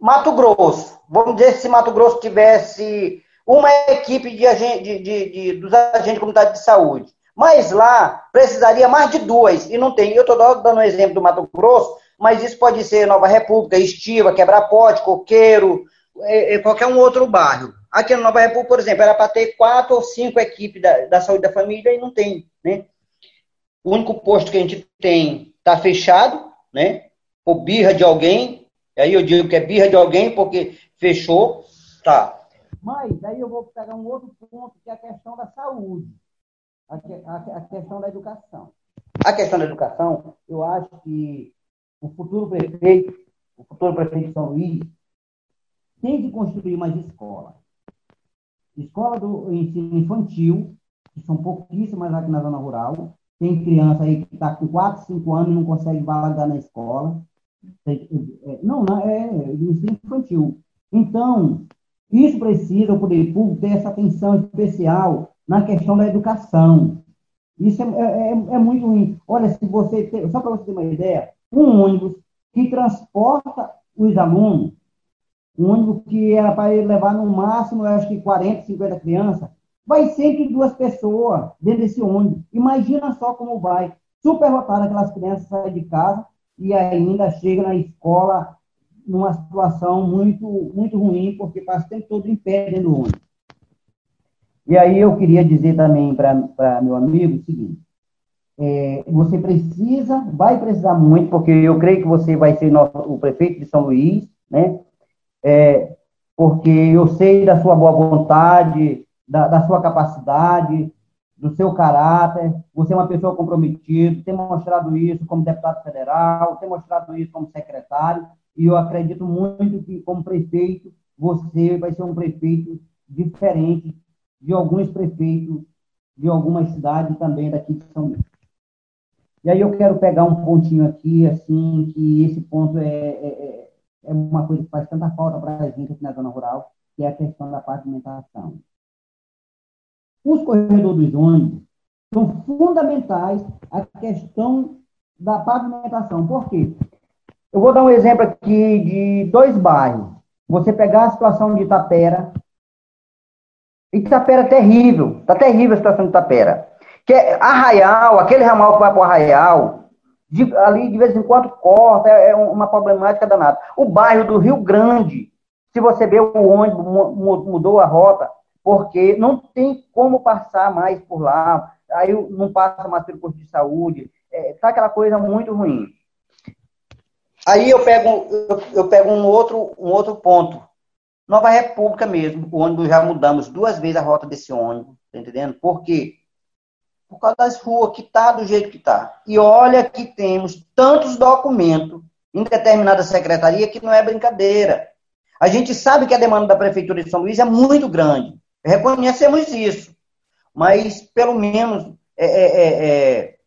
S4: Mato Grosso, vamos dizer se Mato Grosso tivesse uma equipe de, de, de, de dos agentes comunidade de saúde, mas lá precisaria mais de duas, e não tem. Eu estou dando um exemplo do Mato Grosso, mas isso pode ser Nova República, Estiva, Quebra-Pote, Coqueiro, é, é, qualquer um outro bairro. Aqui na Nova República, por exemplo, era para ter quatro ou cinco equipes da, da saúde da família e não tem. Né? O único posto que a gente tem está fechado, né? por birra de alguém, Aí eu digo que é birra de alguém porque fechou, tá. Mas aí eu vou pegar um outro ponto, que é a questão da saúde, a, a, a questão da educação. A questão da educação, eu acho que o futuro prefeito, o futuro prefeito de São Luís, tem que construir mais escolas. Escola do ensino infantil, que são pouquíssimas aqui na zona rural. Tem criança aí que está com 4, 5 anos e não consegue validar na escola. É, não, não é, é ensino infantil. Então, isso precisa o poder público ter essa atenção especial na questão da educação. Isso é, é, é, é muito ruim. Olha, se você ter, só para você ter uma ideia, um ônibus que transporta os alunos, um ônibus que era para ele levar no máximo, eu acho que 40, 50 crianças, vai sempre duas pessoas dentro desse ônibus. Imagina só como vai. Super lotado aquelas crianças saem de casa, e ainda chega na escola numa situação muito, muito ruim, porque passa o tempo todo em pé dentro do ônibus. E aí eu queria dizer também para meu amigo o seguinte, é, você precisa, vai precisar muito, porque eu creio que você vai ser nosso, o prefeito de São Luís, né? É, porque eu sei da sua boa vontade, da, da sua capacidade, do seu caráter, você é uma pessoa comprometida, tem mostrado isso como deputado federal, tem mostrado isso como secretário, e eu acredito muito que, como prefeito, você vai ser um prefeito diferente de alguns prefeitos de algumas cidades também daqui de São Luís. E aí eu quero pegar um pontinho aqui, assim, que esse ponto é, é, é, é uma coisa que faz tanta falta para a gente aqui na zona rural, que é a questão da pavimentação. Os corredores dos ônibus são fundamentais a questão da pavimentação. Por quê? Eu vou dar um exemplo aqui de dois bairros. Você pegar a situação de Itapera. Itapera é terrível. Está terrível a situação de Itapera. Que é Arraial, aquele ramal que vai para o Arraial, de, ali de vez em quando corta, é, é uma problemática danada. O bairro do Rio Grande, se você vê o ônibus mudou a rota, porque não tem como passar mais por lá, aí não passa mais pelo posto de saúde, é, tá aquela coisa muito ruim. Aí eu pego, eu, eu, pego um outro, um outro ponto. Nova República mesmo, o ônibus já mudamos duas vezes a rota desse ônibus, tá entendendo? Por quê? Por causa das ruas que tá do jeito que tá. E olha que temos tantos documentos em determinada secretaria que não é brincadeira. A gente sabe que a demanda da Prefeitura de São Luís é muito grande. Reconhecemos isso. Mas, pelo menos, é, é, é, é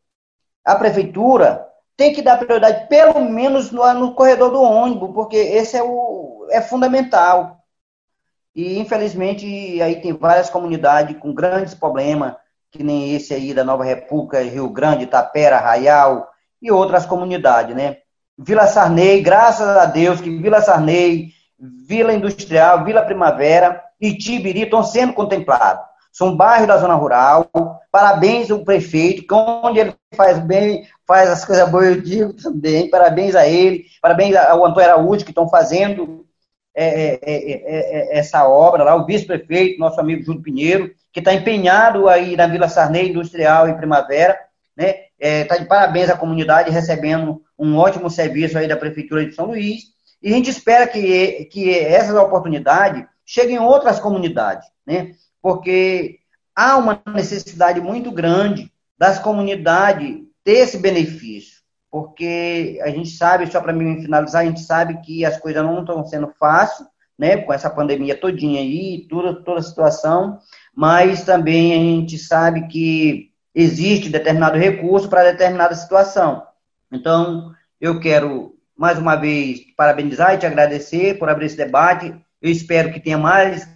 S4: a Prefeitura tem que dar prioridade, pelo menos, no, no corredor do ônibus, porque esse é, o, é fundamental. E, infelizmente, aí tem várias comunidades com grandes problemas, que nem esse aí da Nova República, Rio Grande, Tapera, Arraial e outras comunidades, né? Vila Sarney, graças a Deus que Vila Sarney, Vila Industrial, Vila Primavera e Tibiri estão sendo contemplados. São bairros da zona rural. Parabéns ao prefeito, que onde ele faz bem, faz as coisas boas, eu digo também. Parabéns a ele, parabéns ao Antônio Araújo, que estão fazendo é, é, é, essa obra lá, o vice-prefeito, nosso amigo Júlio Pinheiro, que está empenhado aí na Vila Sarney Industrial em Primavera, né? Está de parabéns à comunidade, recebendo um ótimo serviço aí da Prefeitura de São Luís. E a gente espera que, que essas oportunidades cheguem em outras comunidades, né? Porque há uma necessidade muito grande das comunidades ter esse benefício. Porque a gente sabe, só para mim finalizar, a gente sabe que as coisas não estão sendo fáceis, né? Com essa pandemia todinha aí, toda, toda a situação, mas também a gente sabe que existe determinado recurso para determinada situação. Então, eu quero mais uma vez parabenizar e te agradecer por abrir esse debate. Eu espero que tenha mais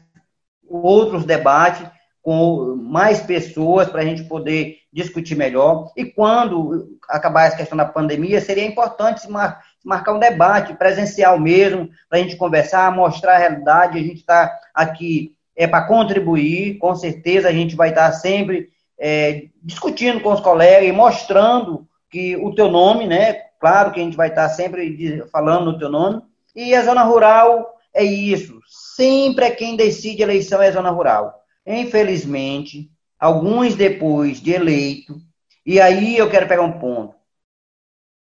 S4: outros debates com mais pessoas para a gente poder discutir melhor. E quando acabar essa questão da pandemia, seria importante mar marcar um debate presencial mesmo, para a gente conversar, mostrar a realidade. A gente está aqui é para contribuir, com certeza a gente vai estar tá sempre é, discutindo com os colegas e mostrando que o teu nome, né? Claro que a gente vai estar sempre falando no teu nome. E a zona rural é isso. Sempre é quem decide a eleição é a zona rural. Infelizmente, alguns depois de eleito, e aí eu quero pegar um ponto.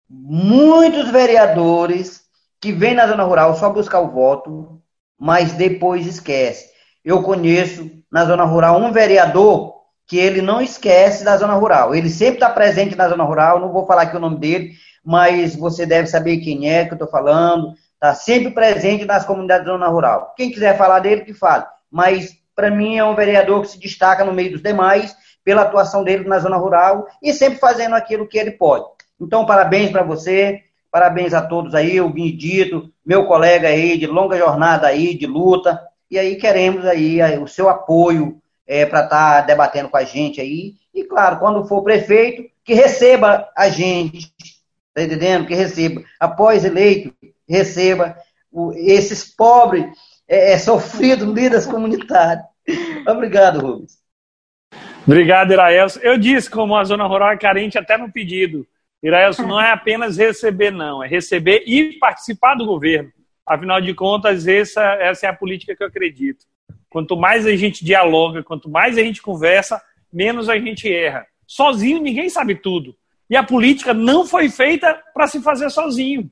S4: Muitos vereadores que vêm na zona rural só buscar o voto, mas depois esquece. Eu conheço na zona rural um vereador que ele não esquece da zona rural. Ele sempre está presente na zona rural, não vou falar aqui o nome dele, mas você deve saber quem é que eu estou falando. Está sempre presente nas comunidades da zona rural. Quem quiser falar dele, que fale. Mas, para mim, é um vereador que se destaca no meio dos demais pela atuação dele na zona rural e sempre fazendo aquilo que ele pode. Então, parabéns para você, parabéns a todos aí, o Benedito, meu colega aí de longa jornada aí, de luta. E aí queremos aí o seu apoio é, para estar tá debatendo com a gente aí. E, claro, quando for prefeito, que receba a gente Está entendendo? Que receba, após eleito, receba o, esses pobres é, é, sofridos líderes comunitários. Obrigado, Rubens.
S1: Obrigado, Iraelso. Eu disse como a zona rural é carente até no pedido. Iraelso, não é apenas receber, não, é receber e participar do governo. Afinal de contas, essa, essa é a política que eu acredito. Quanto mais a gente dialoga, quanto mais a gente conversa, menos a gente erra. Sozinho ninguém sabe tudo. E a política não foi feita para se fazer sozinho.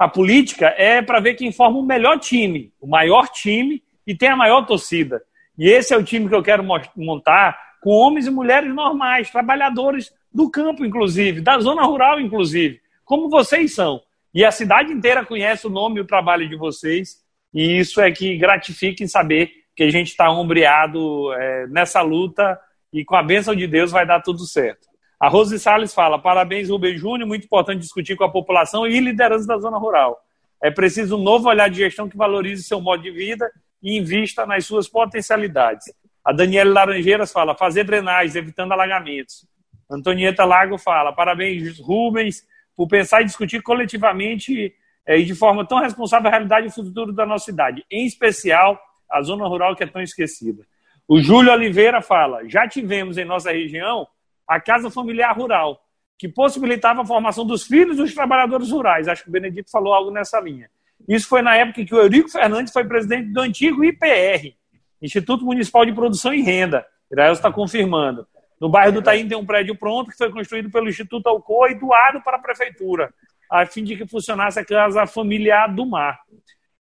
S1: A política é para ver quem forma o melhor time, o maior time e tem a maior torcida. E esse é o time que eu quero montar com homens e mulheres normais, trabalhadores do campo, inclusive, da zona rural, inclusive, como vocês são. E a cidade inteira conhece o nome e o trabalho de vocês, e isso é que gratifica em saber que a gente está ombreado é, nessa luta e com a bênção de Deus vai dar tudo certo. A Rose Salles fala: parabéns, Rubem Júnior, muito importante discutir com a população e liderança da zona rural. É preciso um novo olhar de gestão que valorize seu modo de vida e invista nas suas potencialidades. A Daniela Laranjeiras fala: fazer drenagens, evitando alagamentos. Antonieta Lago fala: parabéns, Rubens, por pensar e discutir coletivamente é, e de forma tão responsável a realidade e o futuro da nossa cidade, em especial a zona rural que é tão esquecida. O Júlio Oliveira fala: já tivemos em nossa região a Casa Familiar Rural, que possibilitava a formação dos filhos dos trabalhadores rurais. Acho que o Benedito falou algo nessa linha. Isso foi na época que o Eurico Fernandes foi presidente do antigo IPR, Instituto Municipal de Produção e Renda. Irael está confirmando. No bairro do Taim tem um prédio pronto que foi construído pelo Instituto Alcoa e doado para a prefeitura, a fim de que funcionasse a Casa Familiar do Mar.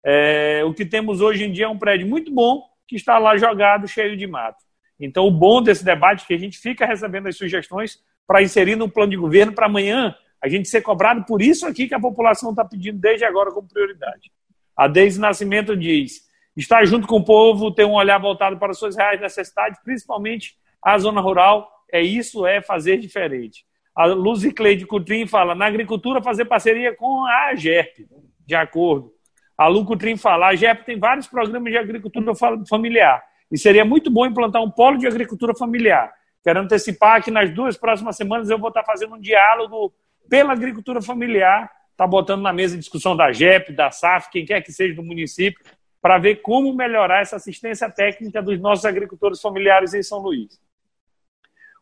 S1: É, o que temos hoje em dia é um prédio muito bom que está lá jogado, cheio de mato. Então, o bom desse debate é que a gente fica recebendo as sugestões para inserir no plano de governo para amanhã a gente ser cobrado por isso aqui que a população está pedindo desde agora como prioridade. A Deise Nascimento diz: estar junto com o povo, ter um olhar voltado para suas reais necessidades, principalmente a zona rural, é isso, é fazer diferente. A Luzi Cleide Coutrin fala: na agricultura, fazer parceria com a AGERP, de acordo. A Lu Coutrin fala: a AGERP tem vários programas de agricultura familiar e seria muito bom implantar um polo de agricultura familiar. Quero antecipar que nas duas próximas semanas eu vou estar fazendo um diálogo pela agricultura familiar, está botando na mesa discussão da GEP, da SAF, quem quer que seja do município, para ver como melhorar essa assistência técnica dos nossos agricultores familiares em São Luís.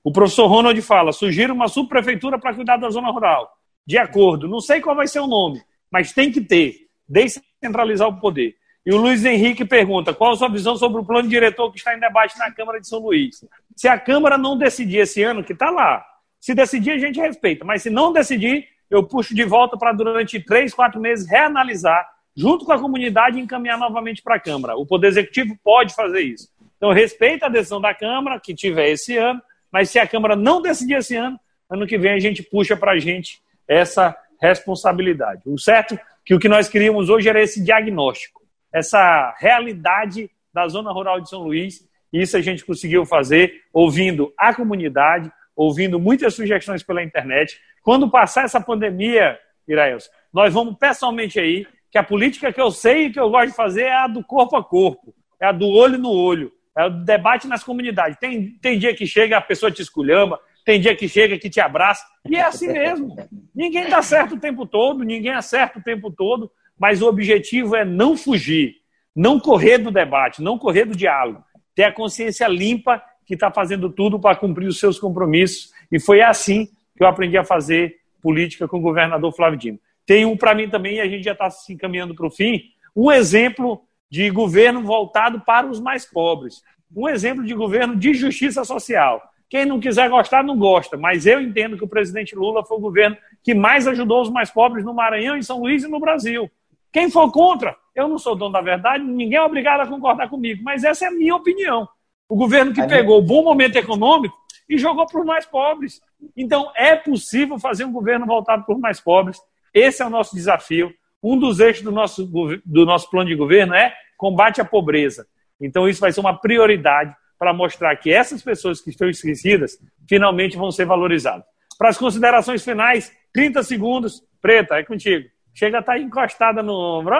S1: O professor Ronald fala: sugiro uma subprefeitura para cuidar da zona rural. De acordo, não sei qual vai ser o nome, mas tem que ter, descentralizar o poder. E o Luiz Henrique pergunta: qual a sua visão sobre o plano diretor que está em debate na Câmara de São Luís? Se a Câmara não decidir esse ano, que está lá, se decidir, a gente respeita. Mas se não decidir, eu puxo de volta para durante três, quatro meses reanalisar, junto com a comunidade, e encaminhar novamente para a Câmara. O Poder Executivo pode fazer isso. Então, respeita a decisão da Câmara, que tiver esse ano, mas se a Câmara não decidir esse ano, ano que vem a gente puxa para a gente essa responsabilidade. O certo que o que nós queríamos hoje era esse diagnóstico, essa realidade da zona rural de São Luís. E isso a gente conseguiu fazer ouvindo a comunidade, ouvindo muitas sugestões pela internet. Quando passar essa pandemia, Iraels, nós vamos pessoalmente aí, que a política que eu sei e que eu gosto de fazer é a do corpo a corpo, é a do olho no olho, é o debate nas comunidades. Tem, tem dia que chega, a pessoa te esculhamba, tem dia que chega, que te abraça, e é assim mesmo. Ninguém dá certo o tempo todo, ninguém acerta o tempo todo, mas o objetivo é não fugir, não correr do debate, não correr do diálogo, ter a consciência limpa que está fazendo tudo para cumprir os seus compromissos. E foi assim que eu aprendi a fazer política com o governador Flávio Dino. Tem um para mim também, e a gente já está se encaminhando para o fim, um exemplo de governo voltado para os mais pobres. Um exemplo de governo de justiça social. Quem não quiser gostar, não gosta, mas eu entendo que o presidente Lula foi o governo que mais ajudou os mais pobres no Maranhão, em São Luís e no Brasil. Quem for contra, eu não sou dono da verdade, ninguém é obrigado a concordar comigo, mas essa é a minha opinião. O governo que pegou o bom momento econômico e jogou para os mais pobres. Então, é possível fazer um governo voltado para os mais pobres. Esse é o nosso desafio. Um dos eixos do nosso, do nosso plano de governo é combate à pobreza. Então, isso vai ser uma prioridade para mostrar que essas pessoas que estão esquecidas finalmente vão ser valorizadas. Para as considerações finais, 30 segundos. Preta, é contigo. Chega a estar tá encostada no ombro.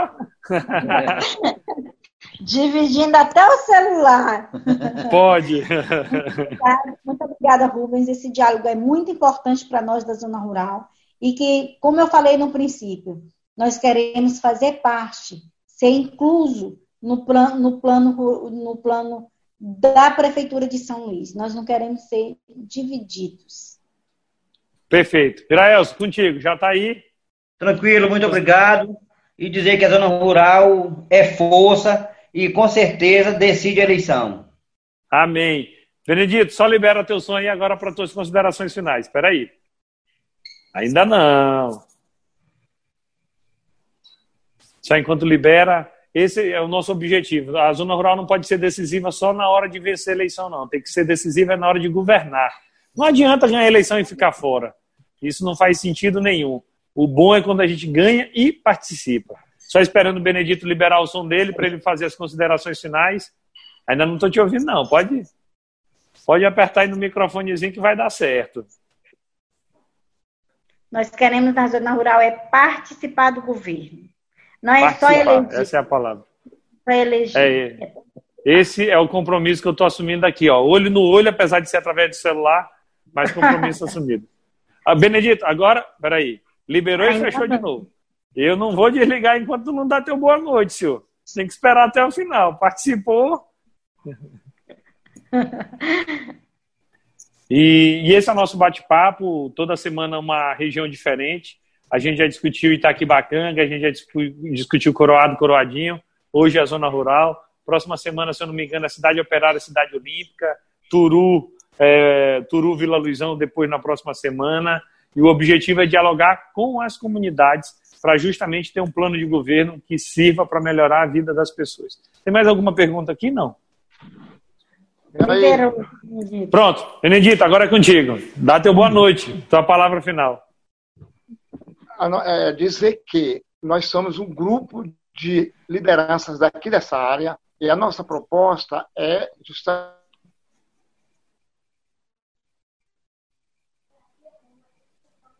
S2: Dividindo até o celular.
S1: Pode.
S2: Muito obrigada, Rubens. Esse diálogo é muito importante para nós da zona rural e que, como eu falei no princípio, nós queremos fazer parte, ser incluso no plano, no plano, no plano da prefeitura de São Luís. Nós não queremos ser divididos.
S1: Perfeito. Iraelso, contigo, já está aí?
S4: Tranquilo, muito obrigado e dizer que a zona rural é força e com certeza decide a eleição.
S1: Amém. Benedito, só libera teu som aí agora para tuas considerações finais. Espera aí. Ainda não. Só enquanto libera, esse é o nosso objetivo. A zona rural não pode ser decisiva só na hora de vencer a eleição, não. Tem que ser decisiva na hora de governar. Não adianta ganhar a eleição e ficar fora. Isso não faz sentido nenhum. O bom é quando a gente ganha e participa. Só esperando o Benedito liberar o som dele para ele fazer as considerações finais. Ainda não estou te ouvindo, não. Pode, pode apertar aí no microfonezinho que vai dar certo.
S2: Nós queremos na zona rural é participar do governo. Não é participar, só eleger.
S1: Essa é a palavra.
S2: Só eleger.
S1: É. Esse é o compromisso que eu estou assumindo aqui, ó. Olho no olho, apesar de ser através do celular, mas compromisso assumido. Ah, Benedito, agora, peraí. Liberou e fechou de novo. Eu não vou desligar enquanto não dá teu boa noite, senhor. Você tem que esperar até o final. Participou. E, e, esse é o nosso bate-papo. Toda semana uma região diferente. A gente já discutiu Itaquibacanga, a gente já discutiu Coroado, Coroadinho. Hoje é a zona rural. Próxima semana, se eu não me engano, a cidade operária, a cidade olímpica. Turu, é, Turu, Vila Luizão, depois na próxima semana. E o objetivo é dialogar com as comunidades para justamente ter um plano de governo que sirva para melhorar a vida das pessoas. Tem mais alguma pergunta aqui? Não. Pronto, Benedito, agora é contigo. Dá teu boa noite, tua palavra final.
S3: É dizer que nós somos um grupo de lideranças daqui dessa área e a nossa proposta é justamente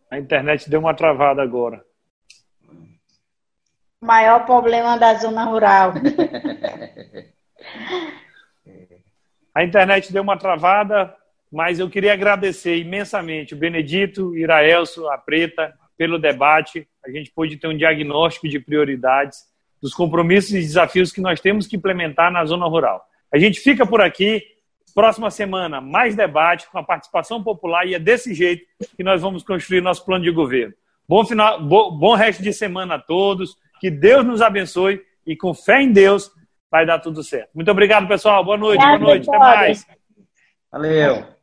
S1: A internet deu uma travada agora.
S2: Maior problema da zona rural.
S1: A internet deu uma travada, mas eu queria agradecer imensamente o Benedito, Iraelso, a Preta, pelo debate. A gente pôde ter um diagnóstico de prioridades, dos compromissos e desafios que nós temos que implementar na zona rural. A gente fica por aqui. Próxima semana, mais debate com a participação popular e é desse jeito que nós vamos construir nosso plano de governo. Bom, final, bom, bom resto de semana a todos. Que Deus nos abençoe e com fé em Deus vai dar tudo certo. Muito obrigado, pessoal. Boa noite, boa noite. Até mais.
S4: Valeu.